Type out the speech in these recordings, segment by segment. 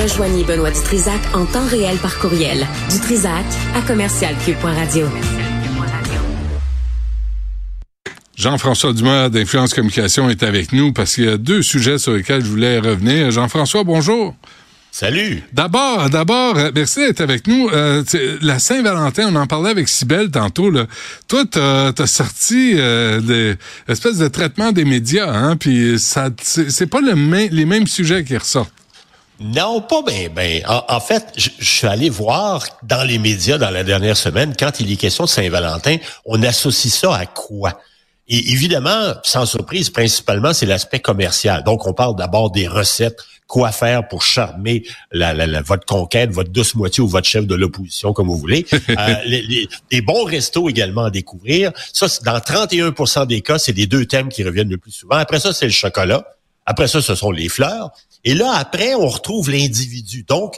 Rejoignez Benoît Dutrisac en temps réel par courriel. Dutrisac à commercialcube.radio. Jean-François Dumas d'Influence Communication est avec nous parce qu'il y a deux sujets sur lesquels je voulais revenir. Jean-François, bonjour. Salut. D'abord, d'abord, euh, merci d'être avec nous. Euh, la Saint-Valentin, on en parlait avec Sibelle tantôt. Là. Toi, t'as as sorti euh, l'espèce de traitement des médias, hein, puis ça, c'est pas le les mêmes sujets qui ressortent. Non, pas bien. Ben, en, fait, je, suis allé voir dans les médias dans la dernière semaine, quand il est question de Saint-Valentin, on associe ça à quoi? Et évidemment, sans surprise, principalement, c'est l'aspect commercial. Donc, on parle d'abord des recettes, quoi faire pour charmer la, la, votre conquête, votre douce moitié ou votre chef de l'opposition, comme vous voulez. euh, les, les, bons restos également à découvrir. Ça, dans 31% des cas, c'est les deux thèmes qui reviennent le plus souvent. Après ça, c'est le chocolat. Après ça, ce sont les fleurs. Et là, après, on retrouve l'individu. Donc,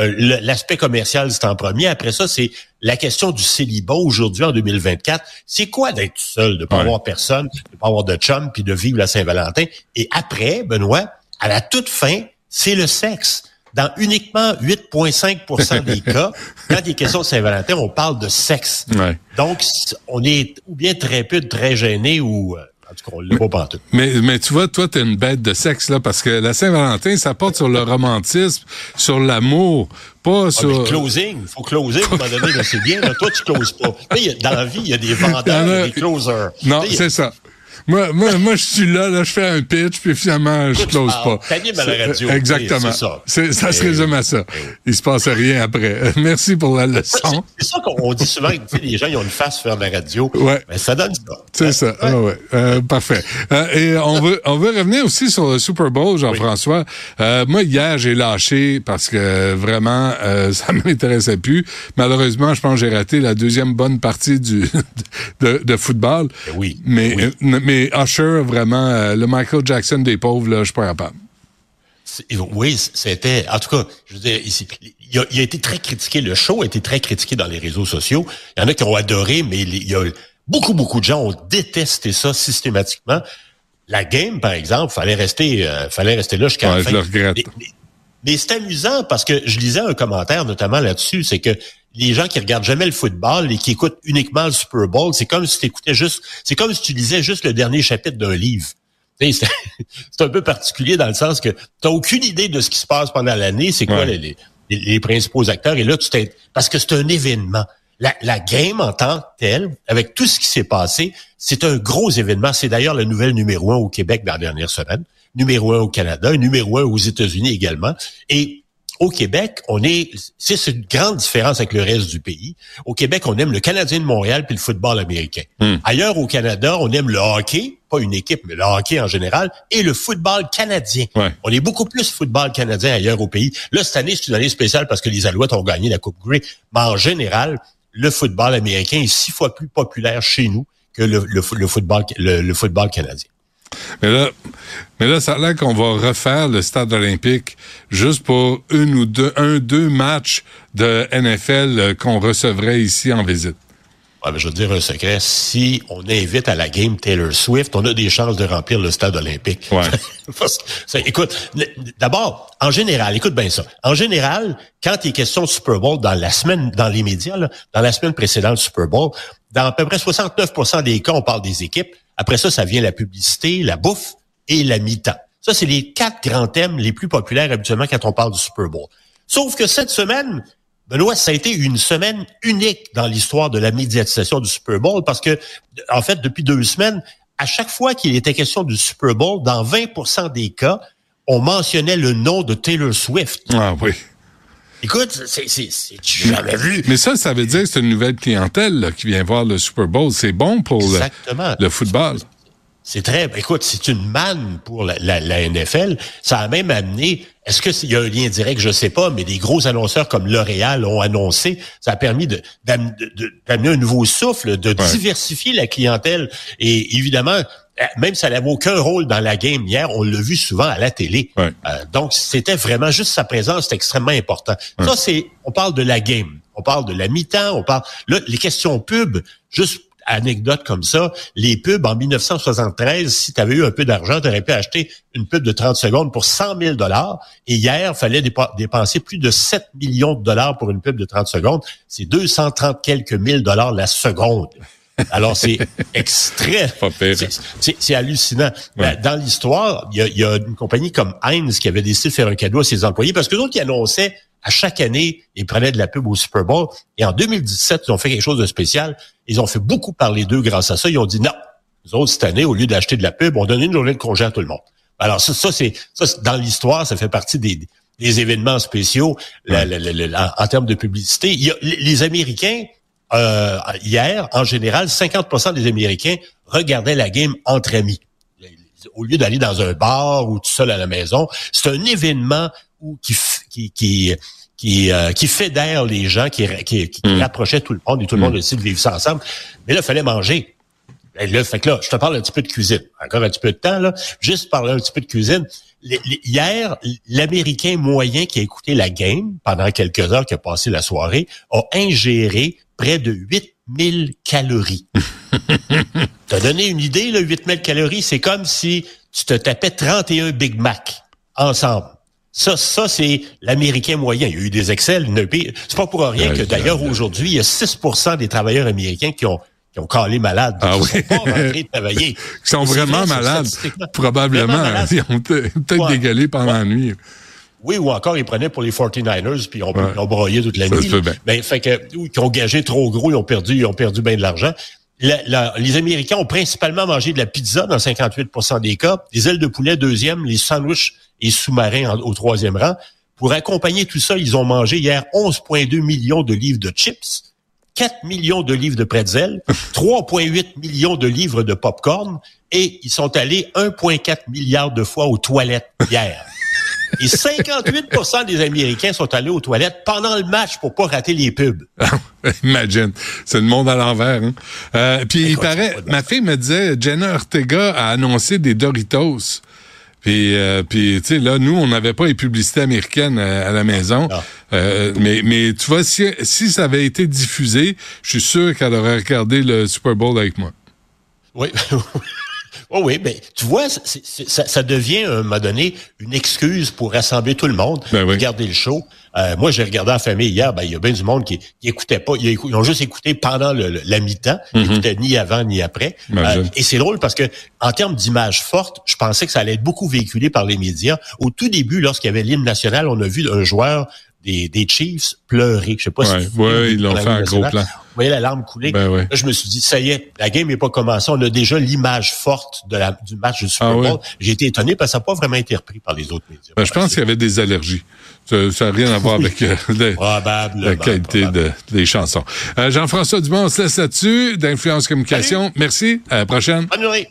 euh, l'aspect commercial, c'est en premier. Après ça, c'est la question du célibat aujourd'hui en 2024. C'est quoi d'être seul, de pas avoir personne, de pas avoir de chum, puis de vivre la Saint-Valentin? Et après, Benoît, à la toute fin, c'est le sexe. Dans uniquement 8,5% des cas, quand il est question de Saint-Valentin, on parle de sexe. Donc, on est ou bien très peu, très gêné ou euh, en tout cas, on l'a pas tout. Mais, mais tu vois, toi, t'es une bête de sexe, là, parce que la Saint-Valentin, ça porte sur le romantisme, sur l'amour, pas ah, sur... Mais closing, il faut closer, à un moment donné, c'est bien, là, toi, tu closes pas. dans la vie, il y a des vendeurs, et des closers. Non, c'est ça. Moi, moi, moi, je suis là, là, je fais un pitch, puis finalement, je close pas. à la radio. Exactement. C'est ça. ça se résume à ça. Il se passe rien après. Merci pour la leçon. C'est ça qu'on dit souvent, les gens, ils ont une face faire la radio. Ouais. Mais ça donne ça. C'est ça. Ah ouais. Euh, parfait. Euh, et on veut, on veut revenir aussi sur le Super Bowl, Jean-François. Euh, moi, hier, j'ai lâché parce que vraiment, euh, ça m'intéressait plus. Malheureusement, je pense que j'ai raté la deuxième bonne partie du de, de football. Ben oui. Mais, mais mais Usher, vraiment, euh, le Michael Jackson des pauvres, là, je suis pas capable. Oui, c'était. En tout cas, je veux dire, ici, il a, il a, été très critiqué. Le show a été très critiqué dans les réseaux sociaux. Il y en a qui ont adoré, mais il y a beaucoup, beaucoup de gens ont détesté ça systématiquement. La game, par exemple, fallait rester, euh, fallait rester là jusqu'à la fin. Je le regrette. Mais, c'est amusant parce que je lisais un commentaire notamment là-dessus, c'est que les gens qui regardent jamais le football et qui écoutent uniquement le Super Bowl, c'est comme si tu écoutais juste, c'est comme si tu lisais juste le dernier chapitre d'un livre. C'est un peu particulier dans le sens que tu n'as aucune idée de ce qui se passe pendant l'année, c'est quoi les, les, principaux acteurs. Et là, tu t'es parce que c'est un événement. La, la, game en tant que telle, avec tout ce qui s'est passé, c'est un gros événement. C'est d'ailleurs le nouvel numéro un au Québec dans la dernière semaine, numéro un au Canada, numéro un aux États-Unis également. Et au Québec, on est, c'est une grande différence avec le reste du pays. Au Québec, on aime le Canadien de Montréal puis le football américain. Hmm. Ailleurs au Canada, on aime le hockey, pas une équipe, mais le hockey en général, et le football canadien. On est beaucoup plus football canadien ailleurs au pays. Là, cette année, c'est une année spéciale parce que les Alouettes ont gagné la Coupe Grey. Mais en général, le football américain est six fois plus populaire chez nous que le, football, le football canadien. Mais là, mais là, ça a l'air qu'on va refaire le stade olympique juste pour une ou deux, un, deux matchs de NFL euh, qu'on recevrait ici en visite. Ouais, mais je veux dire un secret. Si on invite à la game Taylor Swift, on a des chances de remplir le stade olympique. Ouais. écoute, d'abord, en général, écoute bien ça. En général, quand il est question de Super Bowl dans la semaine, dans les médias, dans la semaine précédente du Super Bowl, dans à peu près 69% des cas, on parle des équipes. Après ça, ça vient la publicité, la bouffe et la mi-temps. Ça, c'est les quatre grands thèmes les plus populaires habituellement quand on parle du Super Bowl. Sauf que cette semaine, Benoît, ça a été une semaine unique dans l'histoire de la médiatisation du Super Bowl parce que, en fait, depuis deux semaines, à chaque fois qu'il était question du Super Bowl, dans 20% des cas, on mentionnait le nom de Taylor Swift. Ah oui. Écoute, c'est jamais vu. Mais ça, ça veut dire que c'est une nouvelle clientèle qui vient voir le Super Bowl. C'est bon pour le, football. C'est très, écoute, c'est une manne pour la, la, NFL. Ça a même amené, est-ce qu'il y a un lien direct, je sais pas, mais des gros annonceurs comme L'Oréal ont annoncé, ça a permis d'amener un nouveau souffle, de diversifier la clientèle. Et évidemment, même si elle n'avait aucun rôle dans la game hier, on l'a vu souvent à la télé. Euh, donc, c'était vraiment juste sa présence, c'est extrêmement important. Ça, c'est, on parle de la game, on parle de la mi-temps, on parle, là, les questions pub, juste anecdote comme ça, les pubs en 1973, si tu avais eu un peu d'argent, tu aurais pu acheter une pub de 30 secondes pour 100 000 dollars. Et hier, il fallait dépenser plus de 7 millions de dollars pour une pub de 30 secondes. C'est 230 quelques mille dollars la seconde. Alors, c'est extrait. C'est hallucinant. Ben, dans l'histoire, il y a, une compagnie comme Heinz qui avait décidé de faire un cadeau à ses employés parce que d'autres qui annonçaient à chaque année, ils prenaient de la pub au Super Bowl. Et en 2017, ils ont fait quelque chose de spécial. Ils ont fait beaucoup parler d'eux grâce à ça. Ils ont dit non. Nous autres, cette année, au lieu d'acheter de la pub, on donnait une journée de congé à tout le monde. Alors, ça, ça c'est dans l'histoire, ça fait partie des, des événements spéciaux en, termes de publicité. Il y a, les Américains, euh, hier, en général, 50% des Américains regardaient la game entre amis. Au lieu d'aller dans un bar ou tout seul à la maison, c'est un événement où, qui, qui, qui qui, euh, qui fédère les gens, qui, qui, qui mm. rapprochait tout le monde et tout le monde mm. décide de vivre ça ensemble. Mais là, il fallait manger. Et là, fait que là, je te parle un petit peu de cuisine. Encore un petit peu de temps, là. Juste parler un petit peu de cuisine. hier, l'Américain moyen qui a écouté la game pendant quelques heures, qui a passé la soirée, a ingéré près de 8000 calories. T'as donné une idée, là, 8000 calories, c'est comme si tu te tapais 31 Big Mac ensemble. Ça, ça c'est l'Américain moyen. Il y a eu des excels. C'est pas pour rien que d'ailleurs aujourd'hui, il y a 6% des travailleurs américains qui ont qui ont calé malades. Ah oui. Sont pas rentrés travailler. Qui sont vraiment malades. Probablement. Ils ont peut-être dégalé pendant la nuit. Oui, ou encore, ils prenaient pour les 49ers, puis ils ont, broyé toute la nuit. Ben, fait que, ils ont gagé trop gros, ils ont perdu, ils ont perdu bien de l'argent. les Américains ont principalement mangé de la pizza dans 58% des cas, des ailes de poulet deuxième, les sandwichs et sous-marins au troisième rang. Pour accompagner tout ça, ils ont mangé hier 11,2 millions de livres de chips, 4 millions de livres de pretzel, 3,8 millions de livres de popcorn et ils sont allés 1,4 milliard de fois aux toilettes hier. Et 58% des Américains sont allés aux toilettes pendant le match pour pas rater les pubs. Imagine, c'est le monde à l'envers. Hein? Euh, puis il paraît, ma fille me disait, Jenna Ortega a annoncé des Doritos. Puis, euh, puis tu sais, là, nous, on n'avait pas les publicités américaines euh, à, la maison. Euh, mais, mais tu vois, si, si ça avait été diffusé, je suis sûr qu'elle aurait regardé le Super Bowl avec moi. Oui. Oh oui, mais tu vois, ça, devient à un moment donné une excuse pour rassembler tout le monde, ben regarder le show. Euh, moi, j'ai regardé en famille hier, ben il y a bien du monde qui, qui écoutait pas, ils, ont juste écouté pendant le, la mi-temps, ils écoutaient ni avant ni après. Euh, et c'est drôle parce que en termes d'image forte, je pensais que ça allait être beaucoup véhiculé par les médias. Au tout début, lorsqu'il y avait l'hymne national, on a vu un joueur des, des Chiefs pleurer. Je sais pas si ouais, ils l'ont fait un gros plan. Vous voyez la larme couler. Ben là, je me suis dit, ça y est, la game n'est pas commencée. On a déjà l'image forte de la, du match du Super ah Bowl. J'ai été étonné parce que ça n'a pas vraiment été repris par les autres médias. Ben, je pense qu'il y avait des allergies. Ça n'a rien à voir avec euh, la qualité de, des chansons. Euh, Jean-François Dumont, on se laisse là-dessus, d'Influence Communication. Merci. À la prochaine. Bonne journée.